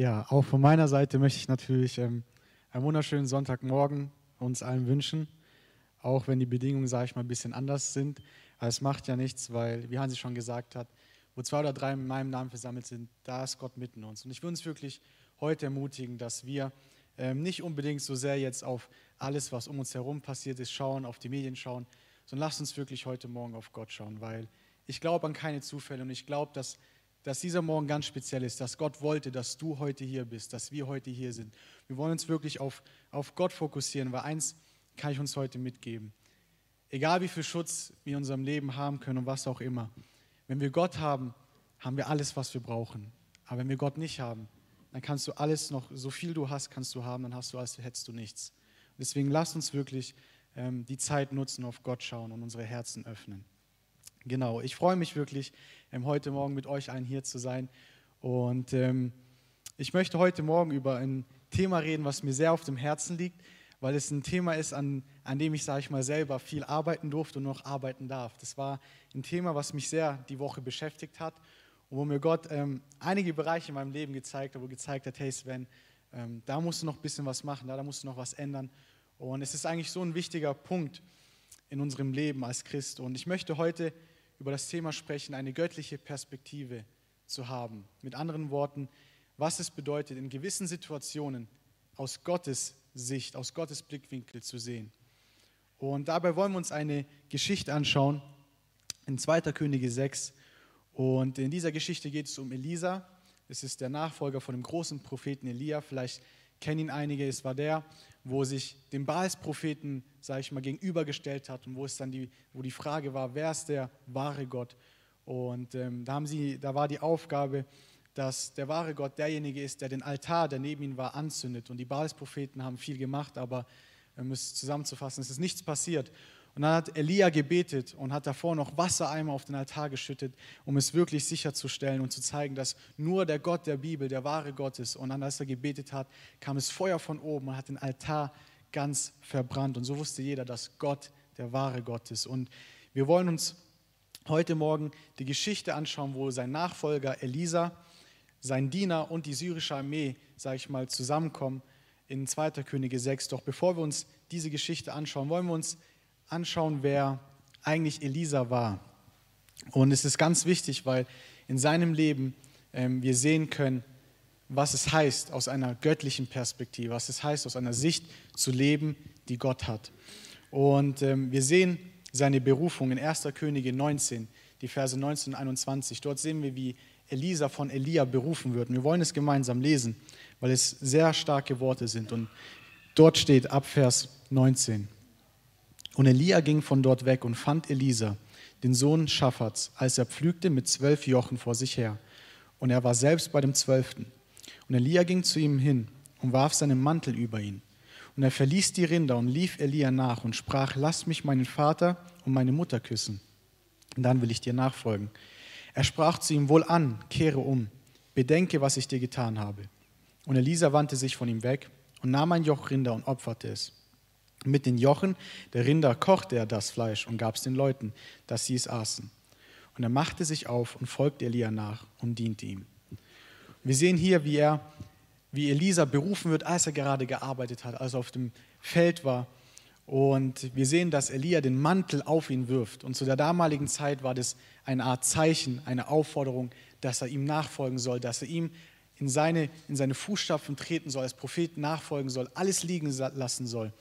Ja, auch von meiner Seite möchte ich natürlich ähm, einen wunderschönen Sonntagmorgen uns allen wünschen, auch wenn die Bedingungen, sage ich mal, ein bisschen anders sind. Aber es macht ja nichts, weil, wie Hansi schon gesagt hat, wo zwei oder drei in meinem Namen versammelt sind, da ist Gott mitten uns. Und ich will uns wirklich heute ermutigen, dass wir ähm, nicht unbedingt so sehr jetzt auf alles, was um uns herum passiert ist, schauen, auf die Medien schauen, sondern lasst uns wirklich heute Morgen auf Gott schauen, weil ich glaube an keine Zufälle und ich glaube, dass, dass dieser Morgen ganz speziell ist, dass Gott wollte, dass du heute hier bist, dass wir heute hier sind. Wir wollen uns wirklich auf, auf Gott fokussieren, weil eins kann ich uns heute mitgeben. Egal wie viel Schutz wir in unserem Leben haben können und was auch immer, wenn wir Gott haben, haben wir alles, was wir brauchen. Aber wenn wir Gott nicht haben, dann kannst du alles noch, so viel du hast, kannst du haben, dann hast du, als hättest du nichts. Deswegen lass uns wirklich ähm, die Zeit nutzen, auf Gott schauen und unsere Herzen öffnen. Genau, ich freue mich wirklich, ähm, heute Morgen mit euch allen hier zu sein. Und ähm, ich möchte heute Morgen über ein Thema reden, was mir sehr auf dem Herzen liegt, weil es ein Thema ist, an, an dem ich, sage ich mal, selber viel arbeiten durfte und noch arbeiten darf. Das war ein Thema, was mich sehr die Woche beschäftigt hat und wo mir Gott ähm, einige Bereiche in meinem Leben gezeigt hat, wo gezeigt hat, hey Sven, ähm, da musst du noch ein bisschen was machen, da, da musst du noch was ändern. Und es ist eigentlich so ein wichtiger Punkt in unserem Leben als Christ. Und ich möchte heute über das Thema sprechen, eine göttliche Perspektive zu haben. Mit anderen Worten, was es bedeutet, in gewissen Situationen aus Gottes Sicht, aus Gottes Blickwinkel zu sehen. Und dabei wollen wir uns eine Geschichte anschauen in 2. Könige 6. Und in dieser Geschichte geht es um Elisa. Es ist der Nachfolger von dem großen Propheten Elia. Vielleicht kennen ihn einige. Es war der, wo sich dem Baals-Propheten, sage ich mal, gegenübergestellt hat und wo es dann die, wo die Frage war, wer ist der wahre Gott? Und ähm, da, haben sie, da war die Aufgabe, dass der wahre Gott derjenige ist, der den Altar, der neben ihm war, anzündet. Und die Baals-Propheten haben viel gemacht, aber um es zusammenzufassen, es ist nichts passiert. Und dann hat Elia gebetet und hat davor noch Wassereimer auf den Altar geschüttet, um es wirklich sicherzustellen und zu zeigen, dass nur der Gott der Bibel der wahre Gott ist. Und dann, als er gebetet hat, kam es Feuer von oben und hat den Altar ganz verbrannt. Und so wusste jeder, dass Gott der wahre Gott ist. Und wir wollen uns heute Morgen die Geschichte anschauen, wo sein Nachfolger Elisa, sein Diener und die syrische Armee, sage ich mal, zusammenkommen in 2. Könige 6. Doch bevor wir uns diese Geschichte anschauen, wollen wir uns anschauen, wer eigentlich Elisa war. Und es ist ganz wichtig, weil in seinem Leben ähm, wir sehen können, was es heißt, aus einer göttlichen Perspektive, was es heißt, aus einer Sicht zu leben, die Gott hat. Und ähm, wir sehen seine Berufung in 1. Könige 19, die Verse 19 und 21. Dort sehen wir, wie Elisa von Elia berufen wird. Und wir wollen es gemeinsam lesen, weil es sehr starke Worte sind. Und dort steht ab Vers 19. Und Elia ging von dort weg und fand Elisa, den Sohn Schaffats, als er pflügte mit zwölf Jochen vor sich her. Und er war selbst bei dem zwölften. Und Elia ging zu ihm hin und warf seinen Mantel über ihn. Und er verließ die Rinder und lief Elia nach und sprach, lass mich meinen Vater und meine Mutter küssen. Und dann will ich dir nachfolgen. Er sprach zu ihm, wohl an, kehre um, bedenke, was ich dir getan habe. Und Elisa wandte sich von ihm weg und nahm ein Joch Rinder und opferte es. Mit den Jochen der Rinder kochte er das Fleisch und gab es den Leuten, dass sie es aßen. Und er machte sich auf und folgte Elia nach und diente ihm. Wir sehen hier, wie er, wie Elisa berufen wird, als er gerade gearbeitet hat, als er auf dem Feld war. Und wir sehen, dass Elia den Mantel auf ihn wirft. Und zu der damaligen Zeit war das eine Art Zeichen, eine Aufforderung, dass er ihm nachfolgen soll, dass er ihm in seine, in seine Fußstapfen treten soll, als Prophet nachfolgen soll, alles liegen lassen soll.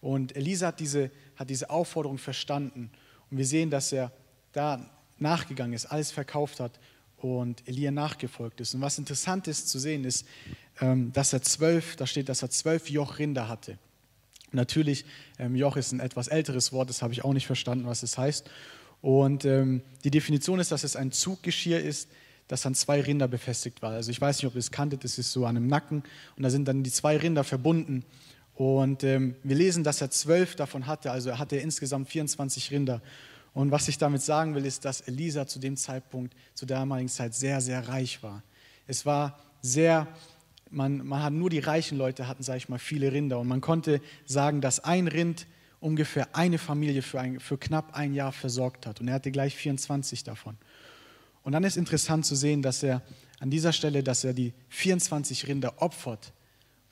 Und Elisa hat diese, hat diese Aufforderung verstanden. Und wir sehen, dass er da nachgegangen ist, alles verkauft hat und Elia nachgefolgt ist. Und was interessant ist zu sehen, ist, ähm, dass er zwölf, da steht, dass er zwölf Joch Rinder hatte. Natürlich, ähm, Joch ist ein etwas älteres Wort, das habe ich auch nicht verstanden, was es heißt. Und ähm, die Definition ist, dass es ein Zuggeschirr ist, das an zwei Rinder befestigt war. Also ich weiß nicht, ob ihr es kanntet, das ist so an einem Nacken und da sind dann die zwei Rinder verbunden und ähm, wir lesen, dass er zwölf davon hatte, also er hatte insgesamt 24 Rinder. Und was ich damit sagen will, ist, dass Elisa zu dem Zeitpunkt, zu der damaligen Zeit, sehr, sehr reich war. Es war sehr, man, man hat nur die reichen Leute hatten, sage ich mal, viele Rinder. Und man konnte sagen, dass ein Rind ungefähr eine Familie für, ein, für knapp ein Jahr versorgt hat. Und er hatte gleich 24 davon. Und dann ist interessant zu sehen, dass er an dieser Stelle, dass er die 24 Rinder opfert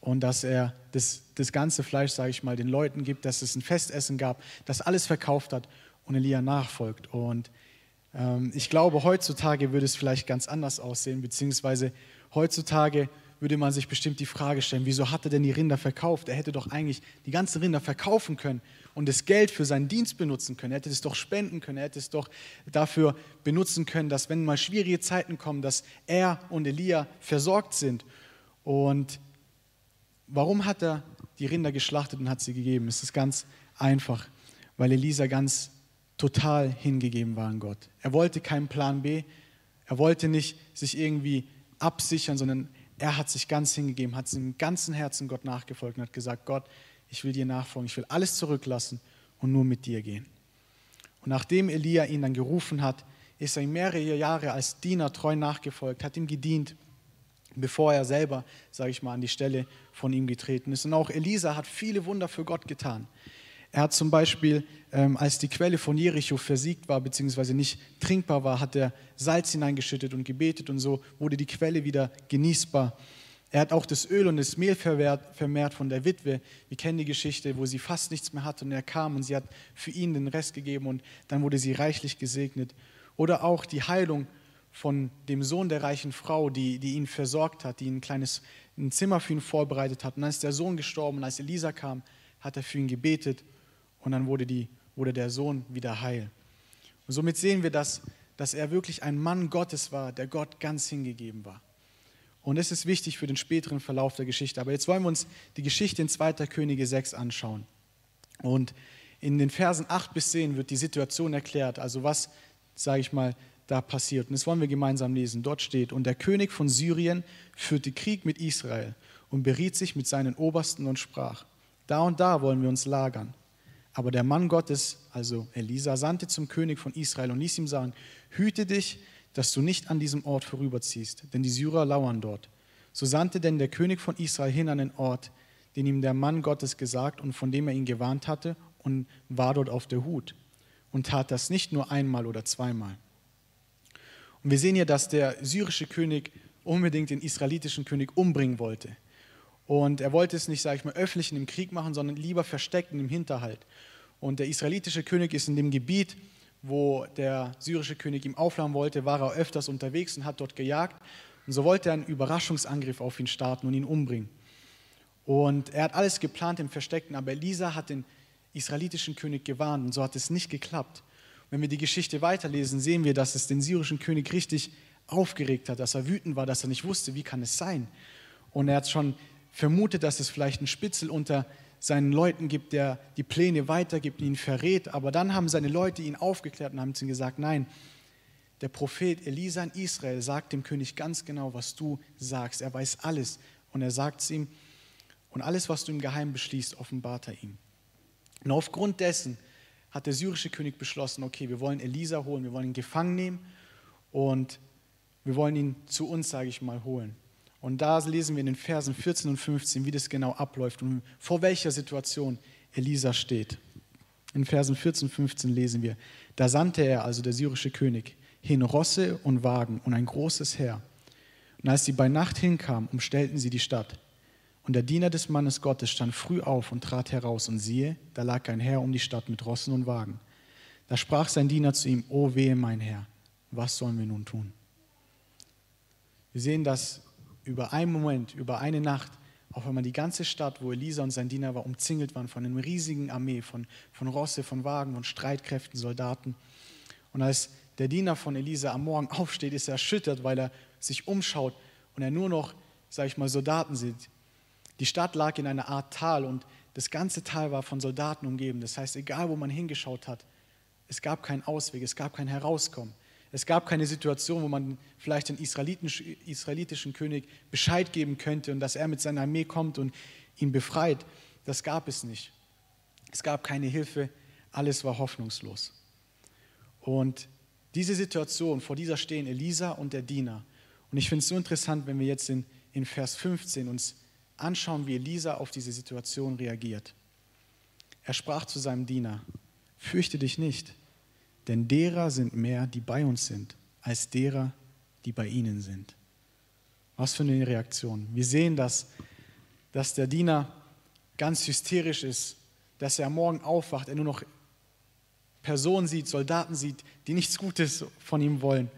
und dass er das, das ganze Fleisch, sage ich mal, den Leuten gibt, dass es ein Festessen gab, dass alles verkauft hat und Elia nachfolgt. Und ähm, ich glaube, heutzutage würde es vielleicht ganz anders aussehen, beziehungsweise heutzutage würde man sich bestimmt die Frage stellen, wieso hat er denn die Rinder verkauft? Er hätte doch eigentlich die ganzen Rinder verkaufen können und das Geld für seinen Dienst benutzen können. Er hätte es doch spenden können. Er hätte es doch dafür benutzen können, dass wenn mal schwierige Zeiten kommen, dass er und Elia versorgt sind. Und warum hat er die Rinder geschlachtet und hat sie gegeben? Es ist ganz einfach, weil Elisa ganz total hingegeben war an Gott. Er wollte keinen Plan B. Er wollte nicht sich irgendwie absichern, sondern er hat sich ganz hingegeben, hat im ganzen Herzen Gott nachgefolgt und hat gesagt, Gott, ich will dir nachfolgen, ich will alles zurücklassen und nur mit dir gehen. Und nachdem Elia ihn dann gerufen hat, ist er ihm mehrere Jahre als Diener treu nachgefolgt, hat ihm gedient, bevor er selber, sage ich mal, an die Stelle von ihm getreten ist. Und auch Elisa hat viele Wunder für Gott getan. Er hat zum Beispiel, ähm, als die Quelle von Jericho versiegt war, beziehungsweise nicht trinkbar war, hat er Salz hineingeschüttet und gebetet und so wurde die Quelle wieder genießbar. Er hat auch das Öl und das Mehl vermehrt von der Witwe. Wir kennen die Geschichte, wo sie fast nichts mehr hatte und er kam und sie hat für ihn den Rest gegeben und dann wurde sie reichlich gesegnet. Oder auch die Heilung von dem Sohn der reichen Frau, die, die ihn versorgt hat, die ein kleines ein Zimmer für ihn vorbereitet hat. Und dann ist der Sohn gestorben und als Elisa kam, hat er für ihn gebetet und dann wurde, die, wurde der Sohn wieder heil. Und somit sehen wir, dass, dass er wirklich ein Mann Gottes war, der Gott ganz hingegeben war. Und es ist wichtig für den späteren Verlauf der Geschichte. Aber jetzt wollen wir uns die Geschichte in 2. Könige 6 anschauen. Und in den Versen 8 bis 10 wird die Situation erklärt, also was, sage ich mal, da passiert. Und das wollen wir gemeinsam lesen. Dort steht, und der König von Syrien führte Krieg mit Israel und beriet sich mit seinen Obersten und sprach, da und da wollen wir uns lagern. Aber der Mann Gottes, also Elisa, sandte zum König von Israel und ließ ihm sagen, hüte dich, dass du nicht an diesem Ort vorüberziehst, denn die Syrer lauern dort. So sandte denn der König von Israel hin an den Ort, den ihm der Mann Gottes gesagt und von dem er ihn gewarnt hatte, und war dort auf der Hut und tat das nicht nur einmal oder zweimal. Und wir sehen hier, dass der syrische König unbedingt den israelitischen König umbringen wollte. Und er wollte es nicht, sage ich mal, öffentlich in dem Krieg machen, sondern lieber versteckt dem Hinterhalt. Und der israelitische König ist in dem Gebiet, wo der syrische König ihm aufladen wollte, war er öfters unterwegs und hat dort gejagt. Und so wollte er einen Überraschungsangriff auf ihn starten und ihn umbringen. Und er hat alles geplant im Versteckten, aber Elisa hat den israelitischen König gewarnt und so hat es nicht geklappt. Wenn wir die Geschichte weiterlesen, sehen wir, dass es den syrischen König richtig aufgeregt hat, dass er wütend war, dass er nicht wusste, wie kann es sein. Und er hat schon vermutet, dass es vielleicht einen Spitzel unter seinen Leuten gibt, der die Pläne weitergibt, ihn verrät. Aber dann haben seine Leute ihn aufgeklärt und haben zu ihm gesagt, nein, der Prophet Elisa in Israel sagt dem König ganz genau, was du sagst. Er weiß alles. Und er sagt es ihm, und alles, was du im Geheimen beschließt, offenbart er ihm. Und aufgrund dessen hat der syrische König beschlossen, okay, wir wollen Elisa holen, wir wollen ihn gefangen nehmen und wir wollen ihn zu uns, sage ich mal, holen. Und da lesen wir in den Versen 14 und 15, wie das genau abläuft und vor welcher Situation Elisa steht. In Versen 14 und 15 lesen wir, da sandte er, also der syrische König, hin Rosse und Wagen und ein großes Heer. Und als sie bei Nacht hinkamen, umstellten sie die Stadt. Und der Diener des Mannes Gottes stand früh auf und trat heraus, und siehe, da lag ein Herr um die Stadt mit Rossen und Wagen. Da sprach sein Diener zu ihm, O wehe, mein Herr, was sollen wir nun tun? Wir sehen, dass über einen Moment, über eine Nacht, auch wenn man die ganze Stadt, wo Elisa und sein Diener war, umzingelt waren von einer riesigen Armee, von, von Rosse, von Wagen, von Streitkräften, Soldaten. Und als der Diener von Elisa am Morgen aufsteht, ist er erschüttert, weil er sich umschaut und er nur noch, sage ich mal, Soldaten sieht. Die Stadt lag in einer Art Tal und das ganze Tal war von Soldaten umgeben. Das heißt, egal wo man hingeschaut hat, es gab keinen Ausweg, es gab kein Herauskommen. Es gab keine Situation, wo man vielleicht den israelitischen König Bescheid geben könnte und dass er mit seiner Armee kommt und ihn befreit. Das gab es nicht. Es gab keine Hilfe, alles war hoffnungslos. Und diese Situation, vor dieser stehen Elisa und der Diener. Und ich finde es so interessant, wenn wir jetzt in, in Vers 15 uns anschauen, wie Elisa auf diese Situation reagiert. Er sprach zu seinem Diener, fürchte dich nicht, denn derer sind mehr, die bei uns sind, als derer, die bei ihnen sind. Was für eine Reaktion. Wir sehen, dass, dass der Diener ganz hysterisch ist, dass er am Morgen aufwacht, er nur noch Personen sieht, Soldaten sieht, die nichts Gutes von ihm wollen.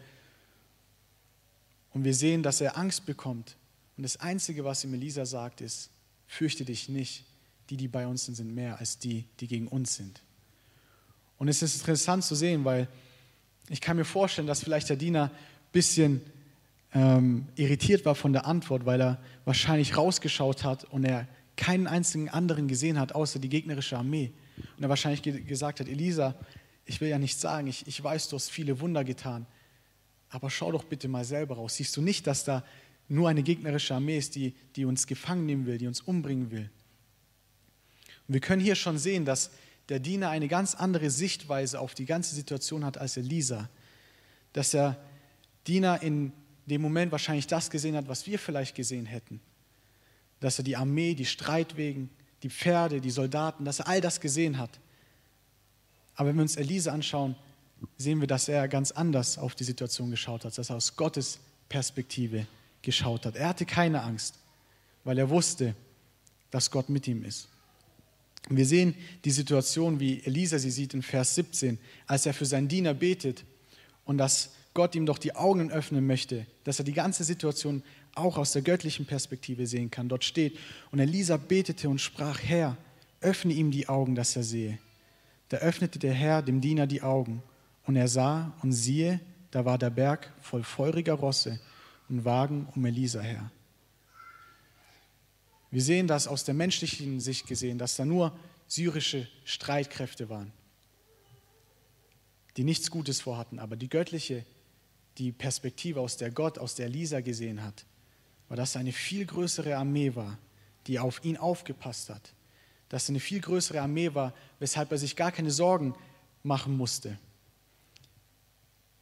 Und wir sehen, dass er Angst bekommt. Und das Einzige, was ihm Elisa sagt, ist, fürchte dich nicht, die, die bei uns sind, sind mehr als die, die gegen uns sind. Und es ist interessant zu sehen, weil ich kann mir vorstellen, dass vielleicht der Diener ein bisschen ähm, irritiert war von der Antwort, weil er wahrscheinlich rausgeschaut hat und er keinen einzigen anderen gesehen hat, außer die gegnerische Armee. Und er wahrscheinlich ge gesagt hat, Elisa, ich will ja nicht sagen, ich, ich weiß, du hast viele Wunder getan, aber schau doch bitte mal selber raus. Siehst du nicht, dass da nur eine gegnerische Armee ist, die, die uns gefangen nehmen will, die uns umbringen will? Und wir können hier schon sehen, dass der Diener eine ganz andere Sichtweise auf die ganze Situation hat als Elisa. Dass der Diener in dem Moment wahrscheinlich das gesehen hat, was wir vielleicht gesehen hätten. Dass er die Armee, die Streitwegen, die Pferde, die Soldaten, dass er all das gesehen hat. Aber wenn wir uns Elisa anschauen, sehen wir, dass er ganz anders auf die Situation geschaut hat, dass er aus Gottes Perspektive geschaut hat. Er hatte keine Angst, weil er wusste, dass Gott mit ihm ist. Wir sehen die Situation, wie Elisa sie sieht in Vers 17, als er für seinen Diener betet und dass Gott ihm doch die Augen öffnen möchte, dass er die ganze Situation auch aus der göttlichen Perspektive sehen kann. Dort steht, und Elisa betete und sprach, Herr, öffne ihm die Augen, dass er sehe. Da öffnete der Herr dem Diener die Augen, und er sah, und siehe, da war der Berg voll feuriger Rosse und Wagen um Elisa her. Wir sehen das aus der menschlichen Sicht gesehen, dass da nur syrische Streitkräfte waren, die nichts Gutes vorhatten. Aber die göttliche, die Perspektive, aus der Gott, aus der Lisa gesehen hat, war, dass eine viel größere Armee war, die auf ihn aufgepasst hat. Dass eine viel größere Armee war, weshalb er sich gar keine Sorgen machen musste.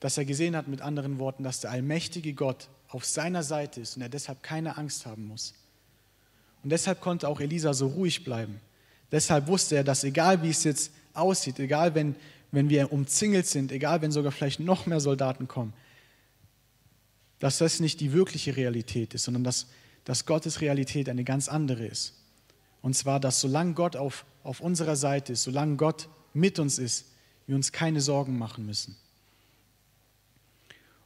Dass er gesehen hat, mit anderen Worten, dass der allmächtige Gott auf seiner Seite ist und er deshalb keine Angst haben muss. Und deshalb konnte auch Elisa so ruhig bleiben. Deshalb wusste er, dass egal wie es jetzt aussieht, egal wenn, wenn wir umzingelt sind, egal wenn sogar vielleicht noch mehr Soldaten kommen, dass das nicht die wirkliche Realität ist, sondern dass, dass Gottes Realität eine ganz andere ist. Und zwar, dass solange Gott auf, auf unserer Seite ist, solange Gott mit uns ist, wir uns keine Sorgen machen müssen.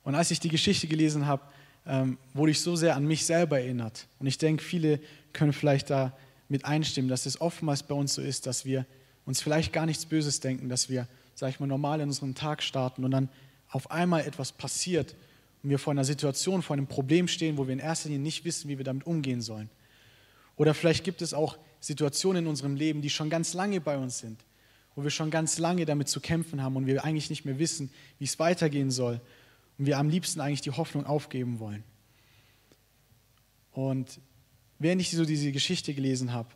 Und als ich die Geschichte gelesen habe, ähm, wurde ich so sehr an mich selber erinnert. Und ich denke, viele können vielleicht da mit einstimmen, dass es oftmals bei uns so ist, dass wir uns vielleicht gar nichts Böses denken, dass wir, sag ich mal, normal in unseren Tag starten und dann auf einmal etwas passiert und wir vor einer Situation, vor einem Problem stehen, wo wir in erster Linie nicht wissen, wie wir damit umgehen sollen. Oder vielleicht gibt es auch Situationen in unserem Leben, die schon ganz lange bei uns sind, wo wir schon ganz lange damit zu kämpfen haben und wir eigentlich nicht mehr wissen, wie es weitergehen soll und wir am liebsten eigentlich die Hoffnung aufgeben wollen. Und während ich so diese Geschichte gelesen habe,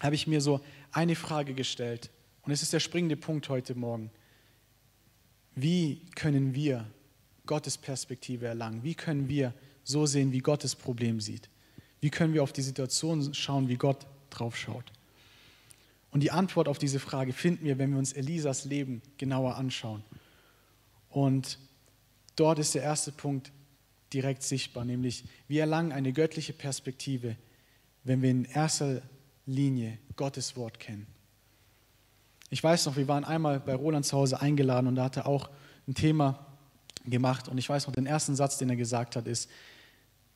habe ich mir so eine Frage gestellt. Und es ist der springende Punkt heute Morgen. Wie können wir Gottes Perspektive erlangen? Wie können wir so sehen, wie Gott das Problem sieht? Wie können wir auf die Situation schauen, wie Gott drauf schaut? Und die Antwort auf diese Frage finden wir, wenn wir uns Elisas Leben genauer anschauen. Und dort ist der erste Punkt direkt sichtbar, nämlich wir erlangen eine göttliche Perspektive, wenn wir in erster Linie Gottes Wort kennen. Ich weiß noch, wir waren einmal bei Roland zu Hause eingeladen und da hat er auch ein Thema gemacht und ich weiß noch, den ersten Satz, den er gesagt hat, ist,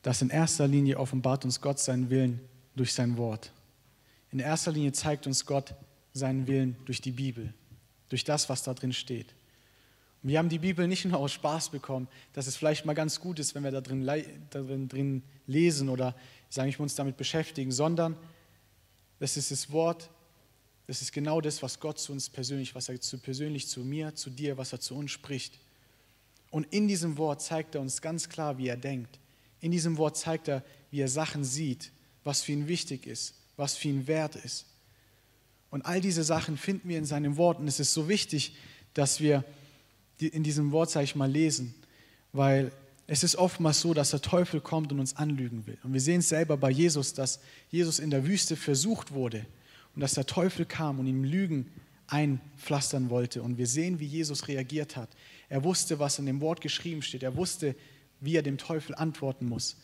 dass in erster Linie offenbart uns Gott seinen Willen durch sein Wort. In erster Linie zeigt uns Gott seinen Willen durch die Bibel, durch das, was da drin steht. Wir haben die Bibel nicht nur aus Spaß bekommen, dass es vielleicht mal ganz gut ist, wenn wir da drin, da drin lesen oder sagen ich uns damit beschäftigen, sondern das ist das Wort, das ist genau das, was Gott zu uns persönlich, was er zu, persönlich zu mir, zu dir, was er zu uns spricht. Und in diesem Wort zeigt er uns ganz klar, wie er denkt. In diesem Wort zeigt er, wie er Sachen sieht, was für ihn wichtig ist, was für ihn wert ist. Und all diese Sachen finden wir in seinem Wort. Und es ist so wichtig, dass wir in diesem Wort, sage ich mal, lesen, weil es ist oftmals so, dass der Teufel kommt und uns anlügen will. Und wir sehen es selber bei Jesus, dass Jesus in der Wüste versucht wurde und dass der Teufel kam und ihm Lügen einpflastern wollte. Und wir sehen, wie Jesus reagiert hat. Er wusste, was in dem Wort geschrieben steht. Er wusste, wie er dem Teufel antworten muss.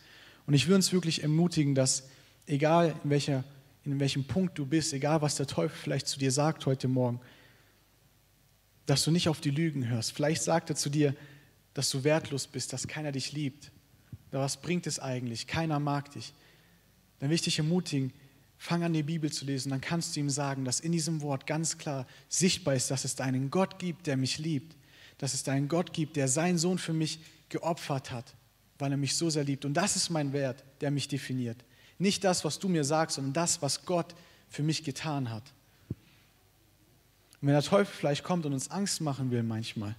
Und ich will uns wirklich ermutigen, dass egal in, welcher, in welchem Punkt du bist, egal was der Teufel vielleicht zu dir sagt heute Morgen, dass du nicht auf die Lügen hörst. Vielleicht sagt er zu dir, dass du wertlos bist, dass keiner dich liebt. Aber was bringt es eigentlich? Keiner mag dich. Dann will ich dich ermutigen, fang an, die Bibel zu lesen. Dann kannst du ihm sagen, dass in diesem Wort ganz klar sichtbar ist, dass es einen Gott gibt, der mich liebt. Dass es einen Gott gibt, der seinen Sohn für mich geopfert hat, weil er mich so sehr liebt. Und das ist mein Wert, der mich definiert. Nicht das, was du mir sagst, sondern das, was Gott für mich getan hat. Und wenn der Teufel vielleicht kommt und uns Angst machen will manchmal,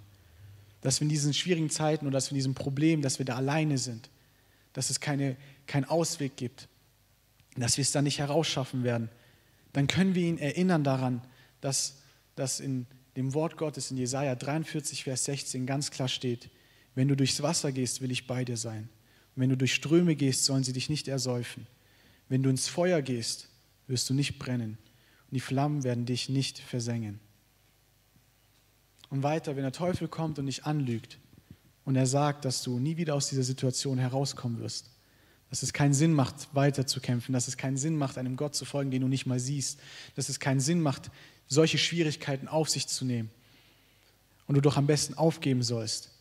dass wir in diesen schwierigen Zeiten oder dass wir in diesem Problem, dass wir da alleine sind, dass es keine, keinen Ausweg gibt, dass wir es da nicht herausschaffen werden, dann können wir ihn erinnern daran, dass, dass in dem Wort Gottes in Jesaja 43, Vers 16 ganz klar steht: Wenn du durchs Wasser gehst, will ich bei dir sein. Und wenn du durch Ströme gehst, sollen sie dich nicht ersäufen. Wenn du ins Feuer gehst, wirst du nicht brennen. Und die Flammen werden dich nicht versengen. Und weiter, wenn der Teufel kommt und dich anlügt und er sagt, dass du nie wieder aus dieser Situation herauskommen wirst, dass es keinen Sinn macht, weiterzukämpfen, dass es keinen Sinn macht, einem Gott zu folgen, den du nicht mal siehst, dass es keinen Sinn macht, solche Schwierigkeiten auf sich zu nehmen und du doch am besten aufgeben sollst,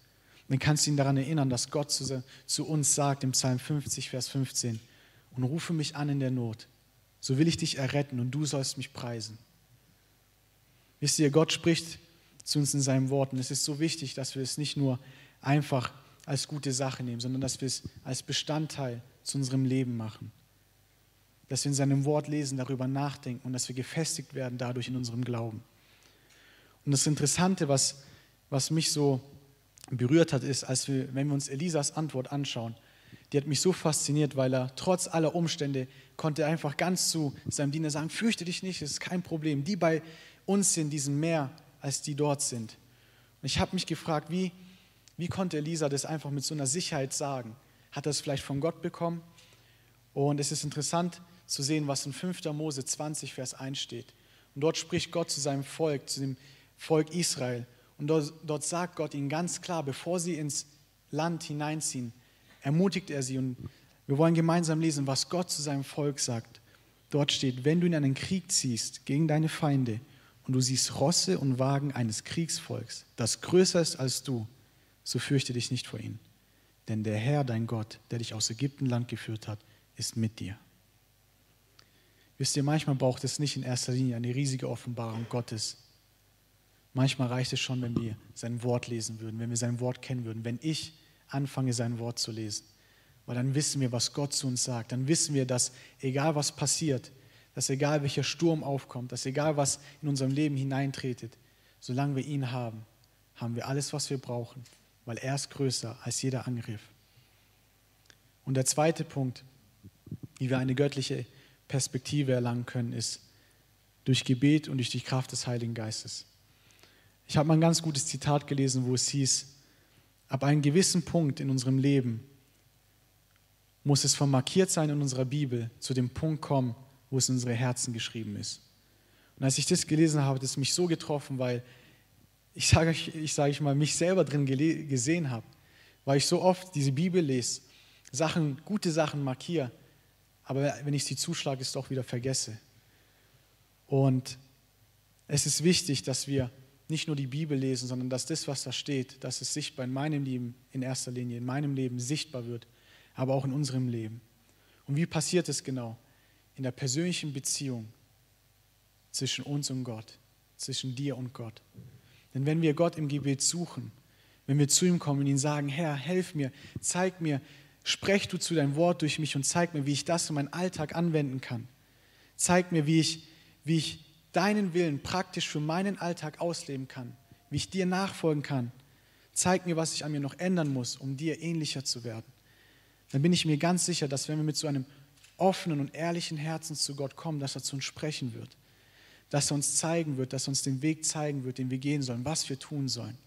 dann kannst du ihn daran erinnern, dass Gott zu, zu uns sagt im Psalm 50, Vers 15, und rufe mich an in der Not, so will ich dich erretten und du sollst mich preisen. Wisst ihr, Gott spricht zu uns in seinem Wort. Und es ist so wichtig, dass wir es nicht nur einfach als gute Sache nehmen, sondern dass wir es als Bestandteil zu unserem Leben machen. Dass wir in seinem Wort lesen, darüber nachdenken und dass wir gefestigt werden dadurch in unserem Glauben. Und das Interessante, was, was mich so berührt hat, ist, als wir, wenn wir uns Elisas Antwort anschauen, die hat mich so fasziniert, weil er trotz aller Umstände konnte einfach ganz zu seinem Diener sagen, fürchte dich nicht, es ist kein Problem. Die bei uns in diesem Meer als die dort sind. Und ich habe mich gefragt, wie, wie konnte Elisa das einfach mit so einer Sicherheit sagen? Hat er es vielleicht von Gott bekommen? Und es ist interessant zu sehen, was in 5. Mose 20, Vers 1 steht. Und dort spricht Gott zu seinem Volk, zu dem Volk Israel. Und dort, dort sagt Gott ihnen ganz klar, bevor sie ins Land hineinziehen, ermutigt er sie. Und wir wollen gemeinsam lesen, was Gott zu seinem Volk sagt. Dort steht, wenn du in einen Krieg ziehst gegen deine Feinde und du siehst Rosse und Wagen eines Kriegsvolks, das größer ist als du, so fürchte dich nicht vor ihnen. Denn der Herr, dein Gott, der dich aus Ägyptenland geführt hat, ist mit dir. Wisst ihr, manchmal braucht es nicht in erster Linie eine riesige Offenbarung Gottes. Manchmal reicht es schon, wenn wir sein Wort lesen würden, wenn wir sein Wort kennen würden, wenn ich anfange, sein Wort zu lesen. Weil dann wissen wir, was Gott zu uns sagt. Dann wissen wir, dass egal was passiert, dass egal welcher Sturm aufkommt, dass egal was in unserem Leben hineintretet, solange wir ihn haben, haben wir alles, was wir brauchen, weil er ist größer als jeder Angriff. Und der zweite Punkt, wie wir eine göttliche Perspektive erlangen können, ist durch Gebet und durch die Kraft des Heiligen Geistes. Ich habe mal ein ganz gutes Zitat gelesen, wo es hieß, ab einem gewissen Punkt in unserem Leben muss es vermarkiert sein in unserer Bibel, zu dem Punkt kommen, wo es in unsere Herzen geschrieben ist. Und als ich das gelesen habe, hat es mich so getroffen, weil ich sage ich sage ich mal, mich selber drin gesehen habe, weil ich so oft diese Bibel lese, Sachen, gute Sachen markiere, aber wenn ich sie zuschlage, es doch wieder vergesse. Und es ist wichtig, dass wir nicht nur die Bibel lesen, sondern dass das, was da steht, dass es sichtbar in meinem Leben in erster Linie, in meinem Leben sichtbar wird, aber auch in unserem Leben. Und wie passiert es genau? In der persönlichen Beziehung zwischen uns und Gott, zwischen dir und Gott. Denn wenn wir Gott im Gebet suchen, wenn wir zu ihm kommen und ihn sagen, Herr, helf mir, zeig mir, sprech du zu deinem Wort durch mich und zeig mir, wie ich das in meinen Alltag anwenden kann. Zeig mir, wie ich, wie ich deinen Willen praktisch für meinen Alltag ausleben kann, wie ich dir nachfolgen kann. Zeig mir, was ich an mir noch ändern muss, um dir ähnlicher zu werden. Dann bin ich mir ganz sicher, dass wenn wir mit so einem offenen und ehrlichen Herzens zu Gott kommen, dass er zu uns sprechen wird, dass er uns zeigen wird, dass er uns den Weg zeigen wird, den wir gehen sollen, was wir tun sollen.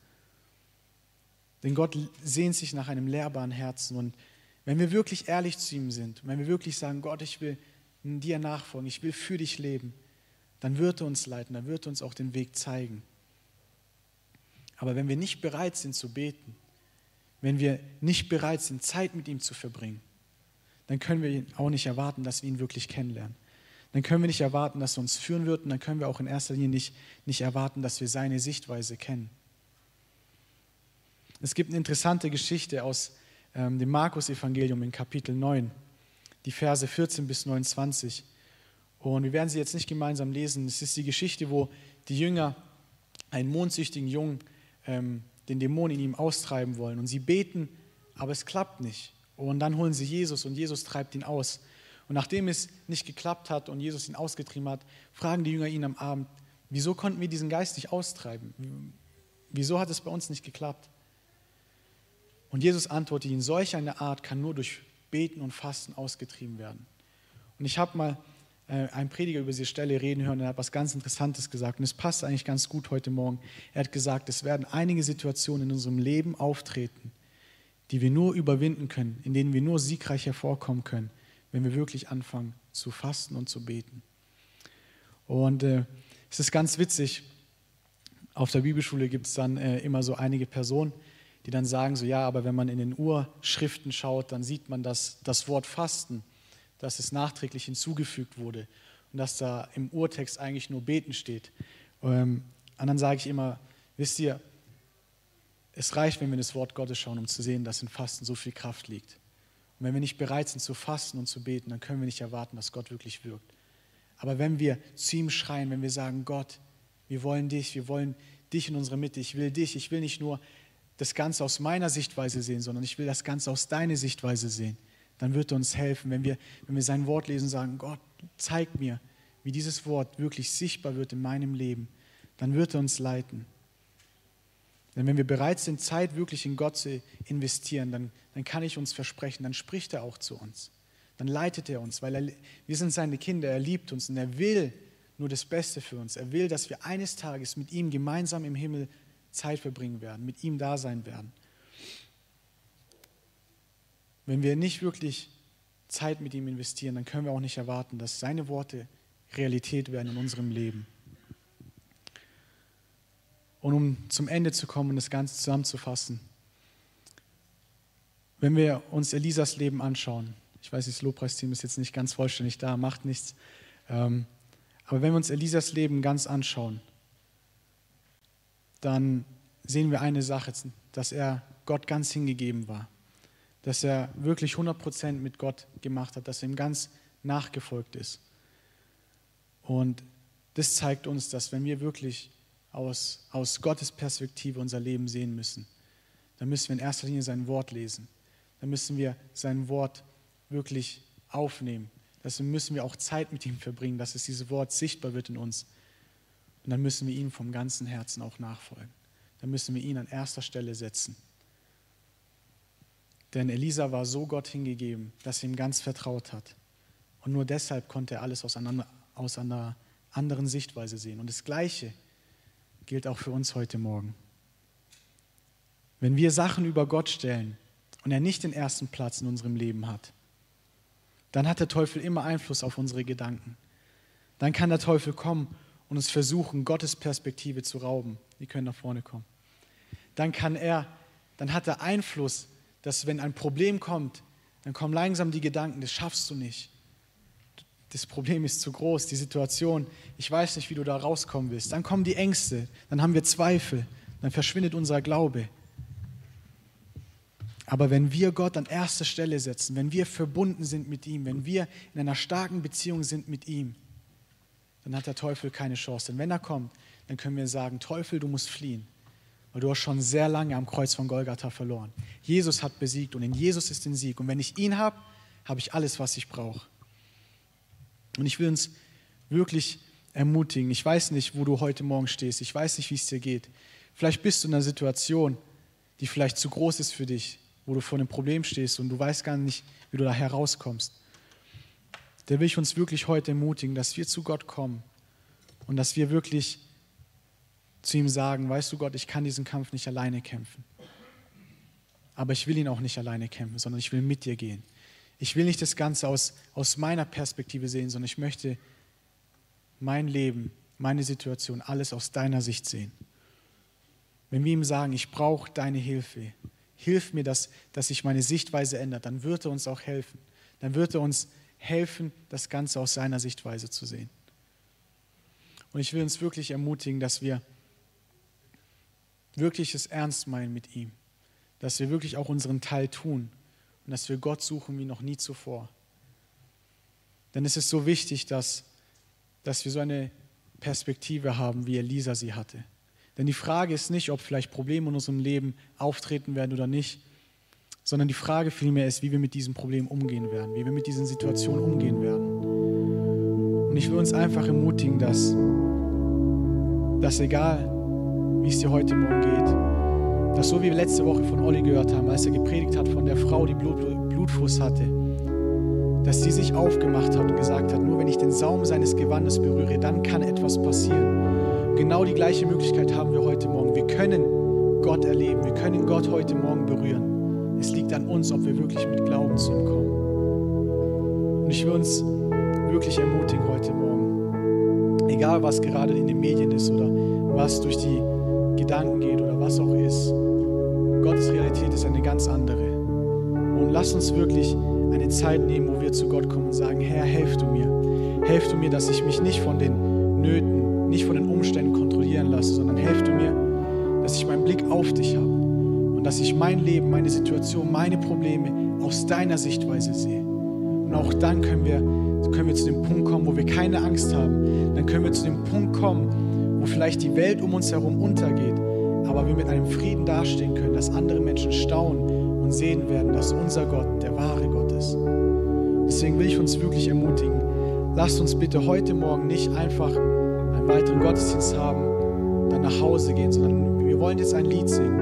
Denn Gott sehnt sich nach einem lehrbaren Herzen. Und wenn wir wirklich ehrlich zu ihm sind, wenn wir wirklich sagen, Gott, ich will dir nachfolgen, ich will für dich leben, dann wird er uns leiten, dann wird er uns auch den Weg zeigen. Aber wenn wir nicht bereit sind zu beten, wenn wir nicht bereit sind, Zeit mit ihm zu verbringen, dann können wir auch nicht erwarten, dass wir ihn wirklich kennenlernen. Dann können wir nicht erwarten, dass er uns führen wird und dann können wir auch in erster Linie nicht, nicht erwarten, dass wir seine Sichtweise kennen. Es gibt eine interessante Geschichte aus ähm, dem Markus-Evangelium in Kapitel 9, die Verse 14 bis 29. Und wir werden sie jetzt nicht gemeinsam lesen. Es ist die Geschichte, wo die Jünger einen mondsüchtigen Jungen, ähm, den Dämon in ihm austreiben wollen. Und sie beten, aber es klappt nicht. Und dann holen sie Jesus und Jesus treibt ihn aus. Und nachdem es nicht geklappt hat und Jesus ihn ausgetrieben hat, fragen die Jünger ihn am Abend, wieso konnten wir diesen Geist nicht austreiben? Wieso hat es bei uns nicht geklappt? Und Jesus antwortet ihnen, solch eine Art kann nur durch Beten und Fasten ausgetrieben werden. Und ich habe mal äh, einen Prediger über diese Stelle reden hören und er hat was ganz Interessantes gesagt. Und es passt eigentlich ganz gut heute Morgen. Er hat gesagt, es werden einige Situationen in unserem Leben auftreten, die wir nur überwinden können, in denen wir nur siegreich hervorkommen können, wenn wir wirklich anfangen zu fasten und zu beten. Und äh, es ist ganz witzig, auf der Bibelschule gibt es dann äh, immer so einige Personen, die dann sagen so, ja, aber wenn man in den Urschriften schaut, dann sieht man, dass das Wort Fasten, dass es nachträglich hinzugefügt wurde und dass da im Urtext eigentlich nur Beten steht. Ähm, und dann sage ich immer, wisst ihr, es reicht, wenn wir in das Wort Gottes schauen, um zu sehen, dass in Fasten so viel Kraft liegt. Und wenn wir nicht bereit sind zu fasten und zu beten, dann können wir nicht erwarten, dass Gott wirklich wirkt. Aber wenn wir zu ihm schreien, wenn wir sagen, Gott, wir wollen dich, wir wollen dich in unserer Mitte, ich will dich, ich will nicht nur das Ganze aus meiner Sichtweise sehen, sondern ich will das Ganze aus deiner Sichtweise sehen. Dann wird er uns helfen, wenn wir, wenn wir sein Wort lesen und sagen, Gott, zeig mir, wie dieses Wort wirklich sichtbar wird in meinem Leben. Dann wird er uns leiten. Denn wenn wir bereit sind, Zeit wirklich in Gott zu investieren, dann, dann kann ich uns versprechen, dann spricht er auch zu uns. Dann leitet er uns, weil er, wir sind seine Kinder, er liebt uns und er will nur das Beste für uns. Er will, dass wir eines Tages mit ihm gemeinsam im Himmel Zeit verbringen werden, mit ihm da sein werden. Wenn wir nicht wirklich Zeit mit ihm investieren, dann können wir auch nicht erwarten, dass seine Worte Realität werden in unserem Leben. Und um zum Ende zu kommen und das Ganze zusammenzufassen, wenn wir uns Elisas Leben anschauen, ich weiß, das Lobpreisteam ist jetzt nicht ganz vollständig da, macht nichts, ähm, aber wenn wir uns Elisas Leben ganz anschauen, dann sehen wir eine Sache, dass er Gott ganz hingegeben war, dass er wirklich 100% mit Gott gemacht hat, dass er ihm ganz nachgefolgt ist. Und das zeigt uns, dass wenn wir wirklich aus, aus Gottes Perspektive unser Leben sehen müssen, dann müssen wir in erster Linie sein Wort lesen. Dann müssen wir sein Wort wirklich aufnehmen. Deswegen müssen wir auch Zeit mit ihm verbringen, dass es dieses Wort sichtbar wird in uns. Und dann müssen wir ihm vom ganzen Herzen auch nachfolgen. Dann müssen wir ihn an erster Stelle setzen. Denn Elisa war so Gott hingegeben, dass er ihm ganz vertraut hat. Und nur deshalb konnte er alles aus einer anderen Sichtweise sehen. Und das Gleiche gilt auch für uns heute Morgen. Wenn wir Sachen über Gott stellen und er nicht den ersten Platz in unserem Leben hat, dann hat der Teufel immer Einfluss auf unsere Gedanken. Dann kann der Teufel kommen und uns versuchen, Gottes Perspektive zu rauben. Die können nach vorne kommen. Dann kann er, dann hat er Einfluss, dass wenn ein Problem kommt, dann kommen langsam die Gedanken, das schaffst du nicht. Das Problem ist zu groß, die Situation, ich weiß nicht, wie du da rauskommen willst. Dann kommen die Ängste, dann haben wir Zweifel, dann verschwindet unser Glaube. Aber wenn wir Gott an erste Stelle setzen, wenn wir verbunden sind mit ihm, wenn wir in einer starken Beziehung sind mit ihm, dann hat der Teufel keine Chance. Denn wenn er kommt, dann können wir sagen, Teufel, du musst fliehen, weil du hast schon sehr lange am Kreuz von Golgatha verloren. Jesus hat besiegt und in Jesus ist den Sieg. Und wenn ich ihn habe, habe ich alles, was ich brauche. Und ich will uns wirklich ermutigen. Ich weiß nicht, wo du heute Morgen stehst. Ich weiß nicht, wie es dir geht. Vielleicht bist du in einer Situation, die vielleicht zu groß ist für dich, wo du vor einem Problem stehst und du weißt gar nicht, wie du da herauskommst der will ich uns wirklich heute ermutigen, dass wir zu Gott kommen und dass wir wirklich zu ihm sagen, weißt du Gott, ich kann diesen Kampf nicht alleine kämpfen. Aber ich will ihn auch nicht alleine kämpfen, sondern ich will mit dir gehen. Ich will nicht das Ganze aus, aus meiner Perspektive sehen, sondern ich möchte mein Leben, meine Situation, alles aus deiner Sicht sehen. Wenn wir ihm sagen, ich brauche deine Hilfe, hilf mir, dass, dass sich meine Sichtweise ändert, dann wird er uns auch helfen dann wird er uns helfen, das Ganze aus seiner Sichtweise zu sehen. Und ich will uns wirklich ermutigen, dass wir wirklich es ernst meinen mit ihm, dass wir wirklich auch unseren Teil tun und dass wir Gott suchen wie noch nie zuvor. Denn es ist so wichtig, dass, dass wir so eine Perspektive haben, wie Elisa sie hatte. Denn die Frage ist nicht, ob vielleicht Probleme in unserem Leben auftreten werden oder nicht, sondern die Frage vielmehr ist, wie wir mit diesem Problem umgehen werden, wie wir mit diesen Situationen umgehen werden. Und ich will uns einfach ermutigen, dass, dass egal, wie es dir heute Morgen geht, dass so wie wir letzte Woche von Olli gehört haben, als er gepredigt hat von der Frau, die Blut, Blutfuß hatte, dass sie sich aufgemacht hat und gesagt hat, nur wenn ich den Saum seines Gewandes berühre, dann kann etwas passieren. Genau die gleiche Möglichkeit haben wir heute Morgen. Wir können Gott erleben, wir können Gott heute Morgen berühren. Es liegt an uns, ob wir wirklich mit Glauben zu ihm kommen. Und ich will uns wirklich ermutigen heute Morgen, egal was gerade in den Medien ist oder was durch die Gedanken geht oder was auch ist, Gottes Realität ist eine ganz andere. Und lass uns wirklich eine Zeit nehmen, wo wir zu Gott kommen und sagen, Herr, helf du mir. Helf du mir, dass ich mich nicht von den Nöten, nicht von den Umständen kontrollieren lasse, sondern helf du mir, dass ich meinen Blick auf dich habe und dass ich mein Leben, meine Situation, meine Probleme aus deiner Sichtweise sehe. Und auch dann können wir, können wir zu dem Punkt kommen, wo wir keine Angst haben. Dann können wir zu dem Punkt kommen, wo vielleicht die Welt um uns herum untergeht, aber wir mit einem Frieden dastehen können, dass andere Menschen staunen und sehen werden, dass unser Gott der wahre Gott ist. Deswegen will ich uns wirklich ermutigen, lasst uns bitte heute Morgen nicht einfach einen weiteren Gottesdienst haben, dann nach Hause gehen, sondern wir wollen jetzt ein Lied singen.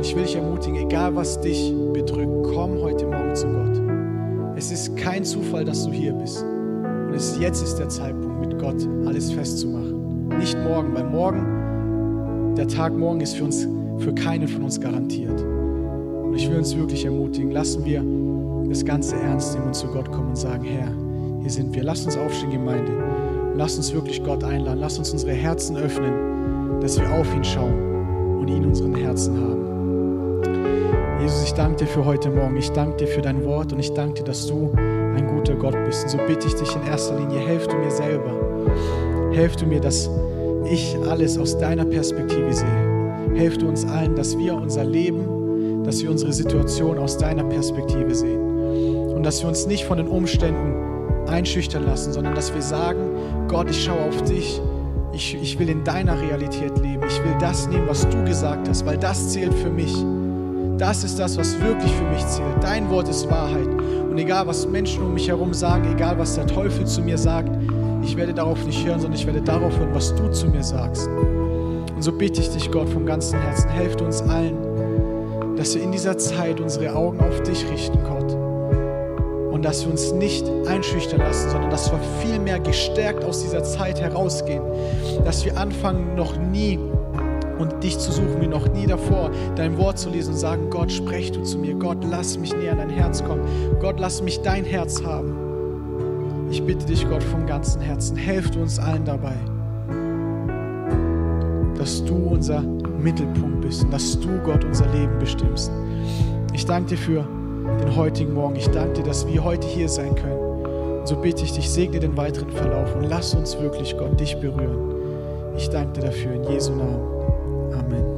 Ich will dich ermutigen, egal was dich bedrückt, komm heute Morgen zu Gott. Es ist kein Zufall, dass du hier bist. Und es, jetzt ist der Zeitpunkt, mit Gott alles festzumachen. Nicht morgen, weil morgen, der Tag morgen ist für uns, für keinen von uns garantiert. Und ich will uns wirklich ermutigen, lassen wir das Ganze ernst nehmen und zu Gott kommen und sagen, Herr, hier sind wir. Lass uns aufstehen, Gemeinde. Lass uns wirklich Gott einladen. Lass uns unsere Herzen öffnen, dass wir auf ihn schauen und ihn in unseren Herzen haben. Jesus, ich danke dir für heute Morgen. Ich danke dir für dein Wort und ich danke dir, dass du ein guter Gott bist. Und so bitte ich dich in erster Linie, helf du mir selber. Helf du mir, dass ich alles aus deiner Perspektive sehe. Helf du uns allen, dass wir unser Leben, dass wir unsere Situation aus deiner Perspektive sehen. Und dass wir uns nicht von den Umständen einschüchtern lassen, sondern dass wir sagen, Gott, ich schaue auf dich. Ich, ich will in deiner Realität leben. Ich will das nehmen, was du gesagt hast, weil das zählt für mich. Das ist das, was wirklich für mich zählt. Dein Wort ist Wahrheit. Und egal, was Menschen um mich herum sagen, egal, was der Teufel zu mir sagt, ich werde darauf nicht hören, sondern ich werde darauf hören, was du zu mir sagst. Und so bitte ich dich, Gott, vom ganzen Herzen, helft uns allen, dass wir in dieser Zeit unsere Augen auf dich richten, Gott. Und dass wir uns nicht einschüchtern lassen, sondern dass wir viel mehr gestärkt aus dieser Zeit herausgehen. Dass wir anfangen, noch nie und dich zu suchen wie noch nie davor, dein Wort zu lesen und sagen, Gott, sprech du zu mir, Gott, lass mich näher an dein Herz kommen, Gott, lass mich dein Herz haben. Ich bitte dich, Gott, vom ganzen Herzen, helf du uns allen dabei, dass du unser Mittelpunkt bist und dass du, Gott, unser Leben bestimmst. Ich danke dir für den heutigen Morgen. Ich danke dir, dass wir heute hier sein können. Und so bitte ich dich, segne den weiteren Verlauf und lass uns wirklich, Gott, dich berühren. Ich danke dir dafür in Jesu Namen. Amen.